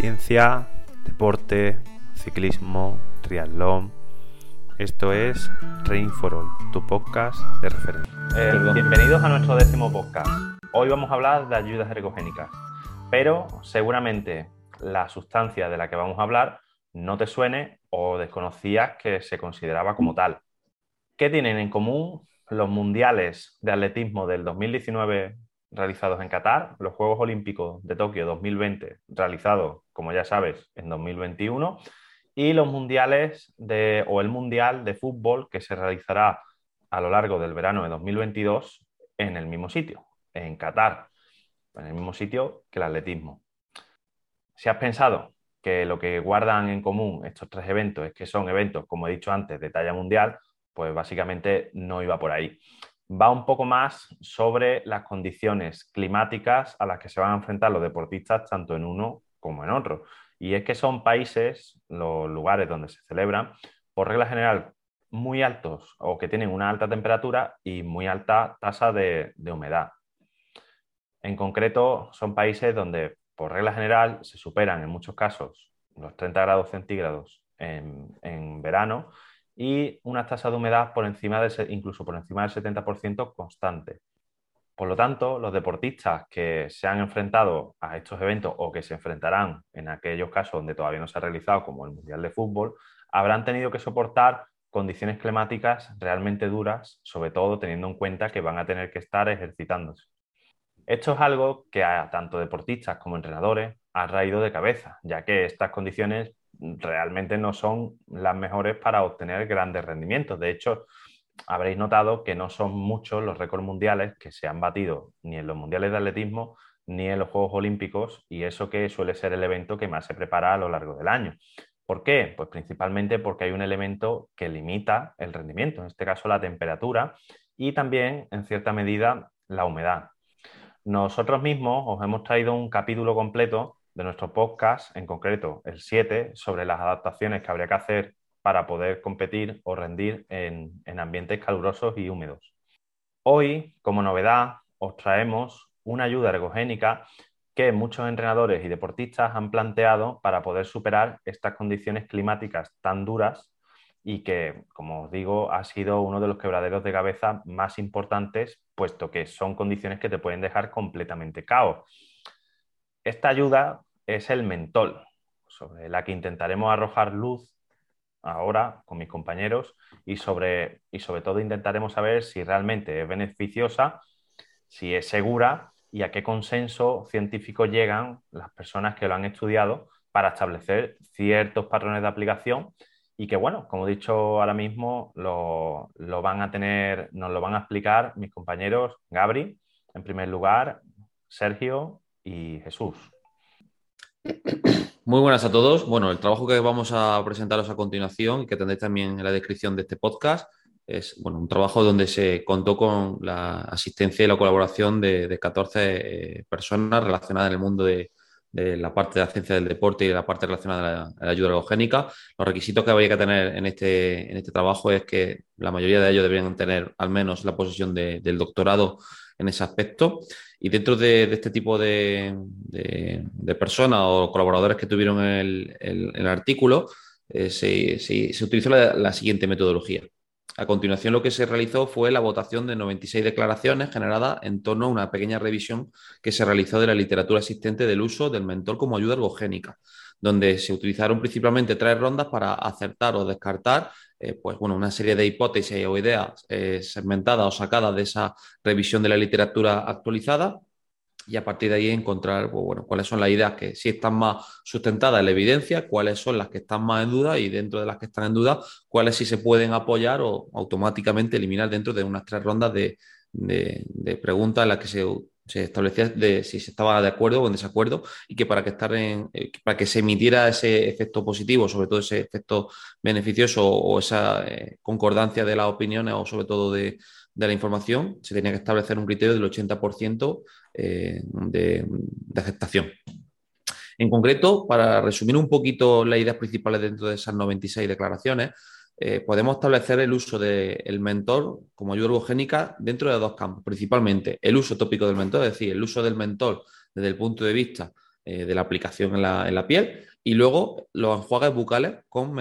Ciencia, deporte, ciclismo, triatlón. Esto es Rain for All, tu podcast de referencia. Eh, bienvenidos a nuestro décimo podcast. Hoy vamos a hablar de ayudas ergogénicas, pero seguramente la sustancia de la que vamos a hablar no te suene o desconocías que se consideraba como tal. ¿Qué tienen en común los mundiales de atletismo del 2019 realizados en Qatar, los Juegos Olímpicos de Tokio 2020 realizados, como ya sabes, en 2021 y los mundiales de, o el mundial de fútbol que se realizará a lo largo del verano de 2022 en el mismo sitio, en Qatar, en el mismo sitio que el atletismo. Si has pensado que lo que guardan en común estos tres eventos es que son eventos, como he dicho antes, de talla mundial, pues básicamente no iba por ahí. Va un poco más sobre las condiciones climáticas a las que se van a enfrentar los deportistas tanto en uno como en otro. Y es que son países, los lugares donde se celebran, por regla general, muy altos o que tienen una alta temperatura y muy alta tasa de, humedad. En concreto, son países donde, por regla general, se superan en muchos casos los 30 grados centígrados en, verano y una tasa de humedad por encima de, incluso por encima del 70% constante. Por lo tanto, los deportistas que se han enfrentado a estos eventos o que se enfrentarán en aquellos casos donde todavía no se ha realizado, como el Mundial de Fútbol, habrán tenido que soportar condiciones climáticas realmente duras, sobre todo teniendo en cuenta que van a tener que estar ejercitándose. Esto es algo que a tanto deportistas como entrenadores ha raído de cabeza, ya que estas condiciones realmente no son las mejores para obtener grandes rendimientos. De hecho, habréis notado que no son muchos los récords mundiales que se han batido ni en los mundiales de atletismo ni en los Juegos Olímpicos y eso que suele ser el evento que más se prepara a lo largo del año. ¿Por qué? Pues principalmente porque hay un elemento que limita el rendimiento, en este caso la temperatura y también en cierta medida la humedad. Nosotros mismos os hemos traído un capítulo completo de nuestro podcast, en concreto el 7, sobre las adaptaciones que habría que hacer para poder competir o rendir en, ambientes calurosos y húmedos. Hoy, como novedad, os traemos una ayuda ergogénica que muchos entrenadores y deportistas han planteado para poder superar estas condiciones climáticas tan duras y que, como os digo, ha sido uno de los quebraderos de cabeza más importantes, puesto que son condiciones que te pueden dejar completamente caos. Esta ayuda es el mentol, sobre la que intentaremos arrojar luz ahora con mis compañeros y sobre, y sobre todo intentaremos saber si realmente es beneficiosa, si es segura y a qué consenso científico llegan las personas que lo han estudiado para establecer ciertos patrones de aplicación y que, bueno, como he dicho ahora mismo, lo, lo van a tener, nos lo van a explicar mis compañeros Gabri, en primer lugar, Sergio y Jesús. Muy buenas a todos. Bueno, el trabajo que vamos a presentaros a continuación y que tendréis también en la descripción de este podcast es bueno, un trabajo donde se contó con la asistencia y la colaboración de, 14 eh, personas relacionadas en el mundo de, la parte de la ciencia del deporte y la parte relacionada a la, ayuda ergogénica. Los requisitos que habría que tener en este, en este trabajo es que la mayoría de ellos deberían tener al menos la posición del doctorado en ese aspecto. Y dentro de, este tipo de, personas o colaboradores que tuvieron el, artículo, eh, se, utilizó la, siguiente metodología. A continuación, lo que se realizó fue la votación de 96 declaraciones generadas en torno a una pequeña revisión que se realizó de la literatura existente del uso del mentor como ayuda ergogénica, donde se utilizaron principalmente tres rondas para acertar o descartar eh, pues, bueno, una serie de hipótesis o ideas eh, segmentadas o sacadas de esa revisión de la literatura actualizada y a partir de ahí encontrar pues, bueno, cuáles son las ideas que sí están más sustentadas en la evidencia, cuáles son las que están más en duda y dentro de las que están en duda, cuáles sí se pueden apoyar o automáticamente eliminar dentro de unas tres rondas de, de preguntas en las que se se establecía de si se estaba de acuerdo o en desacuerdo y que para que, estar en, eh, para que se emitiera ese efecto positivo, sobre todo ese efecto beneficioso o esa eh, concordancia de las opiniones o sobre todo de, la información, se tenía que establecer un criterio del 80% eh, de, aceptación. En concreto, para resumir un poquito las ideas principales dentro de esas 96 declaraciones, eh, podemos establecer el uso del mentor como ayuda dentro de dos campos, principalmente el uso tópico del mentor, es decir, el uso del mentor desde el punto de vista de la aplicación en la, en la, piel y luego los enjuagues bucales con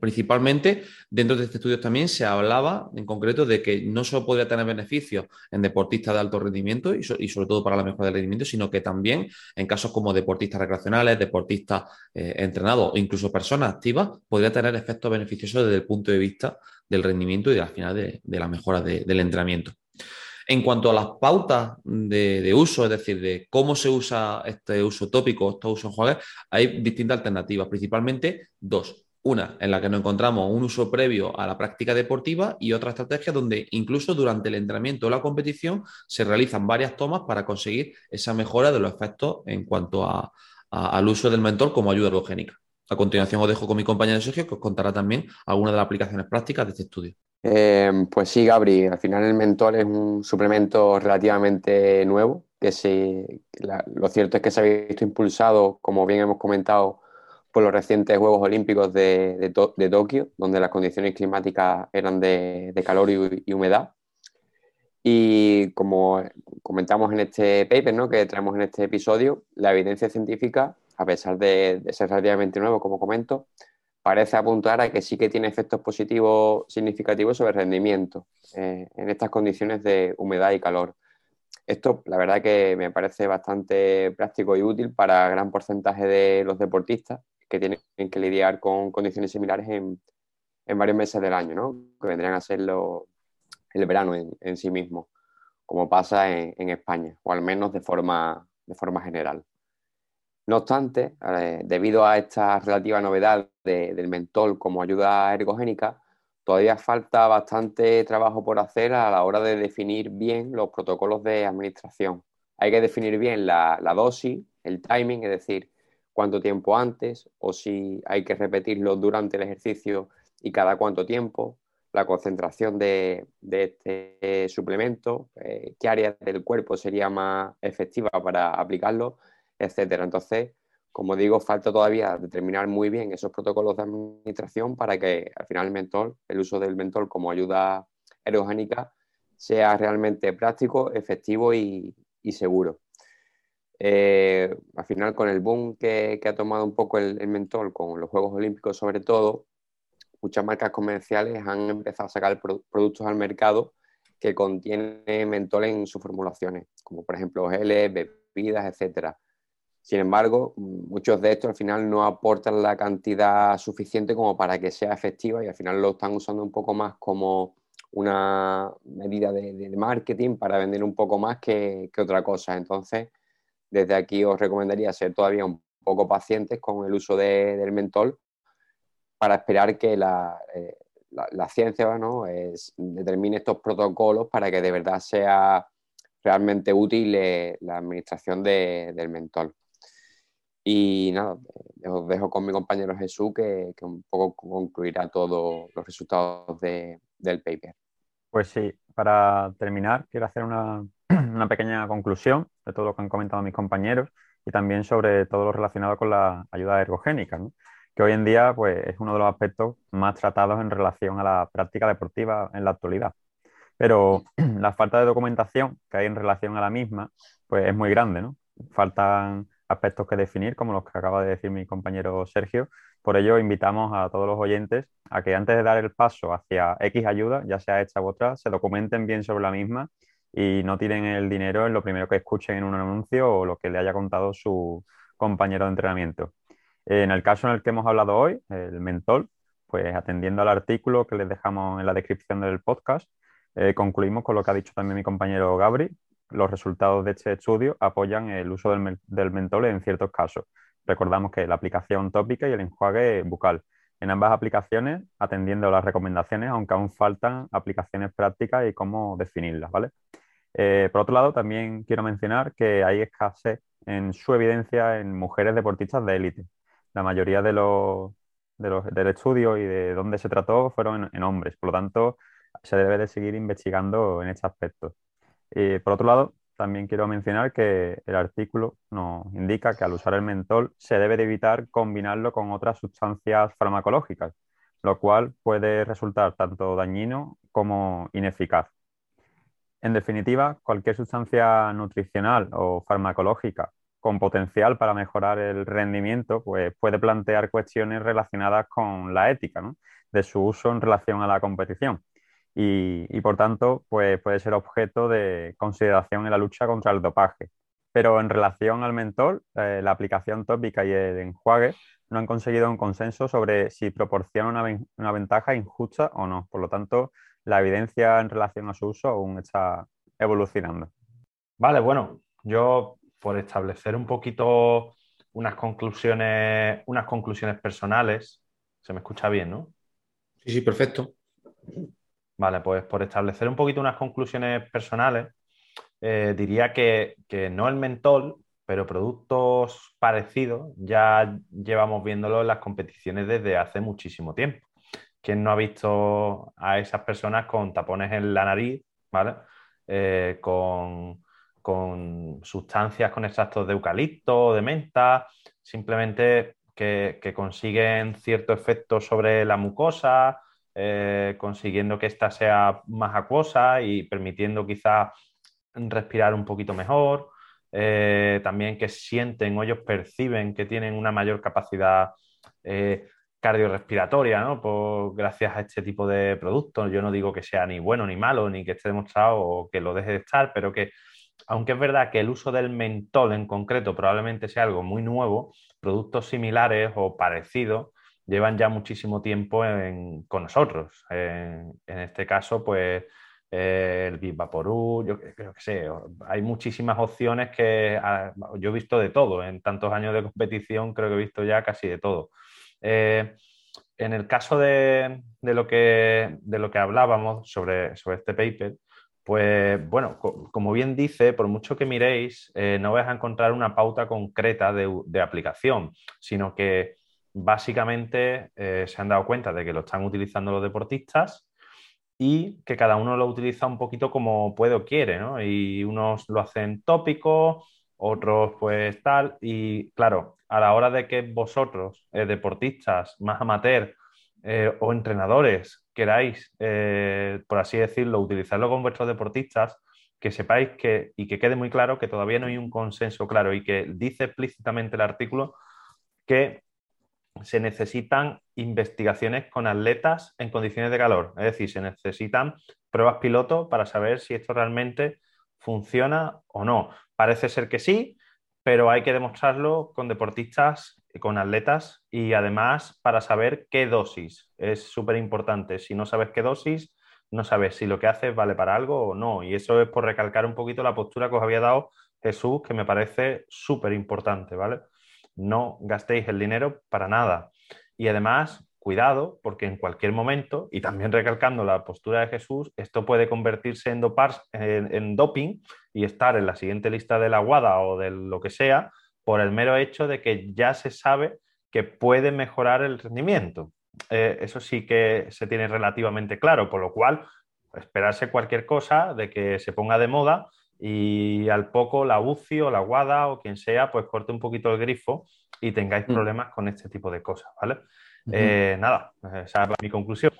Principalmente dentro de este estudio también se hablaba en concreto de que no solo podría tener beneficios en deportistas de alto rendimiento y, sobre todo para la mejora del rendimiento, sino que también en casos como deportistas recreacionales, deportistas eh, entrenados o incluso personas activas, podría tener efectos beneficiosos desde el punto de vista del rendimiento y al final de, la mejora del entrenamiento. En cuanto a las pautas de, uso, es decir, de cómo se usa este uso tópico, estos usos enjuagues, hay distintas alternativas, principalmente dos. Una en la que nos encontramos un uso previo a la práctica deportiva y otra estrategia donde incluso durante el entrenamiento o la competición se realizan varias tomas para conseguir esa mejora de los efectos en cuanto al uso del mentor como ayuda ergogénica. A continuación os dejo con mi compañero Sergio que os contará también algunas de las aplicaciones prácticas de este estudio. Eh, pues sí, Gabri, al final el mentor es un suplemento relativamente nuevo, que lo cierto es que se ha visto impulsado, como bien hemos comentado, por los recientes Juegos Olímpicos de, Tokio, donde las condiciones climáticas eran de, calor y, humedad. Y como comentamos en este paper ¿no? que traemos en este episodio, la evidencia científica, a pesar de, ser relativamente nuevo, como comento, parece apuntar a que sí que tiene efectos positivos significativos sobre el rendimiento eh, en estas condiciones de humedad y calor. Esto, la verdad, que me parece bastante práctico y útil para gran porcentaje de los deportistas que tienen que lidiar con condiciones similares en, varios meses del año, ¿no? que vendrían a ser el verano en, sí mismo, como pasa en, España, o al menos de forma, de forma general. No obstante, eh, debido a esta relativa novedad del mentol como ayuda ergogénica, todavía falta bastante trabajo por hacer a la hora de definir bien los protocolos de administración. Hay que definir bien la dosis, el timing, es decir, cuánto tiempo antes o si hay que repetirlo durante el ejercicio y cada cuánto tiempo, la concentración de, este suplemento, eh, qué área del cuerpo sería más efectiva para aplicarlo, etcétera. Entonces, como digo, falta todavía determinar muy bien esos protocolos de administración para que al final el mentol, el uso del mentol como ayuda ergogénica, sea realmente práctico, efectivo y seguro. Eh, al final, con el boom que, ha tomado un poco el, mentol, con los Juegos Olímpicos sobre todo, muchas marcas comerciales han empezado a sacar productos al mercado que contienen mentol en sus formulaciones, como por ejemplo geles, bebidas, etc. Sin embargo, muchos de estos al final no aportan la cantidad suficiente como para que sea efectiva y al final lo están usando un poco más como una medida de, marketing para vender un poco más que, que otra cosa. Entonces, desde aquí os recomendaría ser todavía un poco pacientes con el uso del mentol para esperar que la, eh, ciencia ¿no? determine estos protocolos para que de verdad sea realmente útil eh, la administración del mentol. Y nada, eh, os dejo con mi compañero Jesús que, un poco concluirá todos los resultados del paper. Pues sí, para terminar, quiero hacer una, una pequeña conclusión de todo lo que han comentado mis compañeros y también sobre todo lo relacionado con la ayuda ergogénica, que hoy en día pues, es uno de los aspectos más tratados en relación a la práctica deportiva en la actualidad. Pero la falta de documentación que hay en relación a la misma pues, es muy grande. ¿no? Faltan aspectos que definir, como los que acaba de decir mi compañero Sergio. Por ello, invitamos a todos los oyentes a que antes de dar el paso hacia X ayuda, ya sea esta u otra, se documenten bien sobre la misma y no tiren el dinero en lo primero que escuchen en un anuncio o lo que le haya contado su compañero de entrenamiento. En el caso en el que hemos hablado hoy, el mentol, pues atendiendo al artículo que les dejamos en la descripción del podcast, eh, concluimos con lo que ha dicho también mi compañero Gabri. Los resultados de este estudio apoyan el uso del, del mentol en ciertos casos. Recordamos que la aplicación tópica y el enjuague bucal. En ambas aplicaciones, atendiendo las recomendaciones, aunque aún faltan aplicaciones prácticas y cómo definirlas, ¿vale? Eh, por otro lado, también quiero mencionar que hay escasez en su evidencia en mujeres deportistas de élite. La mayoría de los, del estudio y de dónde se trató fueron en, hombres, por lo tanto, se debe de seguir investigando en este aspecto. por otro lado, también quiero mencionar que el artículo nos indica que al usar el mentol se debe de evitar combinarlo con otras sustancias farmacológicas, lo cual puede resultar tanto dañino como ineficaz. En definitiva, cualquier sustancia nutricional o farmacológica con potencial para mejorar el rendimiento, pues puede plantear cuestiones relacionadas con la ética, de su uso en relación a la competición. Y, por tanto, pues puede ser objeto de consideración en la lucha contra el dopaje. Pero en relación al mentol, eh, la aplicación tópica y el enjuague no han conseguido un consenso sobre si proporciona una, una, ventaja injusta o no. Por lo tanto, la evidencia en relación a su uso aún está evolucionando. Vale, bueno, yo por establecer un poquito unas conclusiones, unas conclusiones personales, se me escucha bien, ¿no? Sí, sí, perfecto. Vale, pues por establecer un poquito unas conclusiones personales, eh, diría que, que, no el mentol, pero productos parecidos ya llevamos viéndolo en las competiciones desde hace muchísimo tiempo. ¿Quién no ha visto a esas personas con tapones en la nariz, ¿vale? Eh, con, con, sustancias con extractos de eucalipto, de menta, simplemente que, que consiguen cierto efecto sobre la mucosa, eh, consiguiendo que ésta sea más acuosa y permitiendo quizá respirar un poquito mejor. Eh, también que sienten o ellos perciben que tienen una mayor capacidad cardiorrespiratoria, ¿no? Por, gracias a este tipo de productos. Yo no digo que sea ni bueno ni malo, ni que esté demostrado o que lo deje de estar, pero que, aunque es verdad que el uso del mentol en concreto probablemente sea algo muy nuevo, productos similares o parecidos llevan ya muchísimo tiempo con nosotros. en este caso, pues eh, el Vaporú, yo creo que sé, hay muchísimas opciones que ah, yo he visto de todo. En tantos años de competición creo que he visto ya casi de todo. Eh, en el caso de, lo que, hablábamos sobre, este paper, pues bueno, como bien dice, por mucho que miréis, eh, no vais a encontrar una pauta concreta de, de aplicación, sino que básicamente eh, se han dado cuenta de que lo están utilizando los deportistas y que cada uno lo utiliza un poquito como puede o quiere, ¿no? Y unos lo hacen tópico, otros pues tal, y claro, a la hora de que vosotros, eh, deportistas más amateur eh, o entrenadores, queráis, por así decirlo, utilizarlo con vuestros deportistas, que sepáis que, y que quede muy claro que todavía no hay un consenso claro y que dice explícitamente el artículo que se necesitan investigaciones con atletas en condiciones de calor, es decir, se necesitan pruebas piloto para saber si esto realmente funciona o no. Parece ser que sí, pero hay que demostrarlo con deportistas, con atletas y además para saber qué dosis. Es súper importante. Si no sabes qué dosis, no sabes si lo que haces vale para algo o no. Y eso es por recalcar un poquito la postura que os había dado Jesús, que me parece súper importante, ¿vale? no gastéis el dinero para nada. Y además, cuidado, porque en cualquier momento, y también recalcando la postura de Jesús, esto puede convertirse en, en, doping y estar en la siguiente lista de la WADA o de lo que sea, por el mero hecho de que ya se sabe que puede mejorar el rendimiento. Eh, eso sí que se tiene relativamente claro, por lo cual esperarse cualquier cosa de que se ponga de moda y al poco la UCI o la WADA o quien sea, pues corte un poquito el grifo y tengáis mm. problemas con este tipo de cosas, ¿vale? Eh, nada, esa es mi conclusión.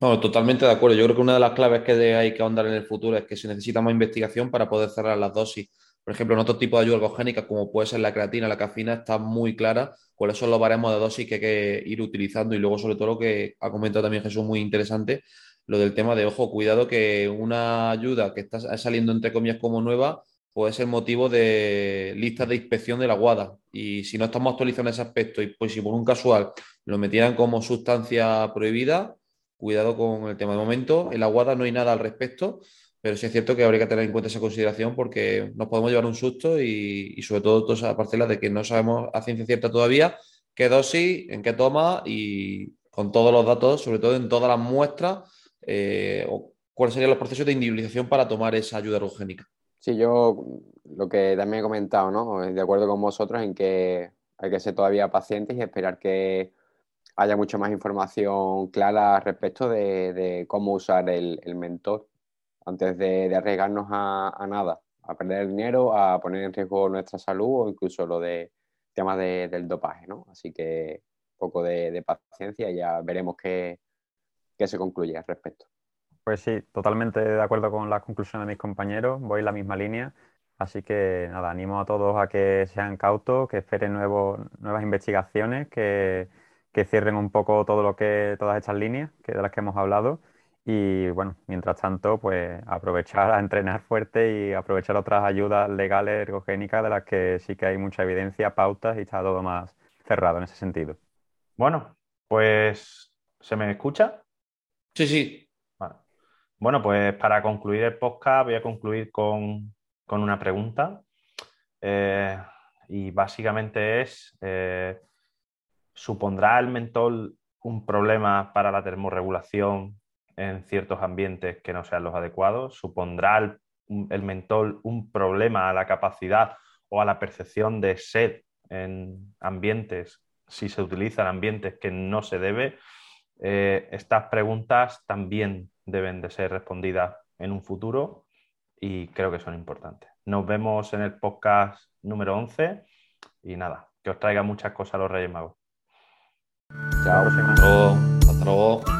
No, totalmente de acuerdo. Yo creo que una de las claves que hay que ahondar en el futuro es que se necesita más investigación para poder cerrar las dosis. Por ejemplo, en otro tipo de ayuda ergogénica, como puede ser la creatina, la cafina, está muy clara cuáles son los baremos de dosis que hay que ir utilizando y luego, sobre todo, lo que ha comentado también Jesús, muy interesante, lo del tema de, ojo, cuidado que una ayuda que está saliendo entre comillas como nueva puede ser motivo de listas de inspección de la guada. Y si no estamos actualizando ese aspecto y pues si por un casual lo metieran como sustancia prohibida, cuidado con el tema. De momento, en la guada no hay nada al respecto, pero sí es cierto que habría que tener en cuenta esa consideración porque nos podemos llevar un susto y, sobre todo toda esa parcela de que no sabemos a ciencia cierta todavía qué dosis, en qué toma y con todos los datos, sobre todo en todas las muestras eh, cuáles serían los procesos de individualización para tomar esa ayuda ergogénica. Sí, yo lo que también he comentado, ¿no? De acuerdo con vosotros en que hay que ser todavía pacientes y esperar que haya mucha más información clara respecto de, cómo usar el, mentor antes de, arriesgarnos a, nada, a perder dinero, a poner en riesgo nuestra salud o incluso lo de temas del dopaje, ¿no? Así que un poco de, paciencia y ya veremos qué, qué se concluye al respecto. Pues sí, totalmente de acuerdo con las conclusiones de mis compañeros, voy en la misma línea. Así que nada, animo a todos a que sean cautos, que esperen nuevas investigaciones, que, que, cierren un poco todo lo que, todas estas líneas que, de las que hemos hablado. Y bueno, mientras tanto, pues aprovechar a entrenar fuerte y aprovechar otras ayudas legales ergogénicas de las que sí que hay mucha evidencia, pautas y está todo más cerrado en ese sentido. Bueno, pues ¿se me escucha? Sí, sí. Bueno, pues para concluir el podcast voy a concluir con, una pregunta. Eh, y básicamente es, eh, ¿supondrá el mentol un problema para la termorregulación en ciertos ambientes que no sean los adecuados? ¿Supondrá el, el mentol un problema a la capacidad o a la percepción de sed en ambientes si se utiliza en ambientes que no se debe? Eh, estas preguntas también deben de ser respondidas en un futuro y creo que son importantes. Nos vemos en el podcast número 11 y nada, que os traiga muchas cosas a los Reyes Magos. Chao.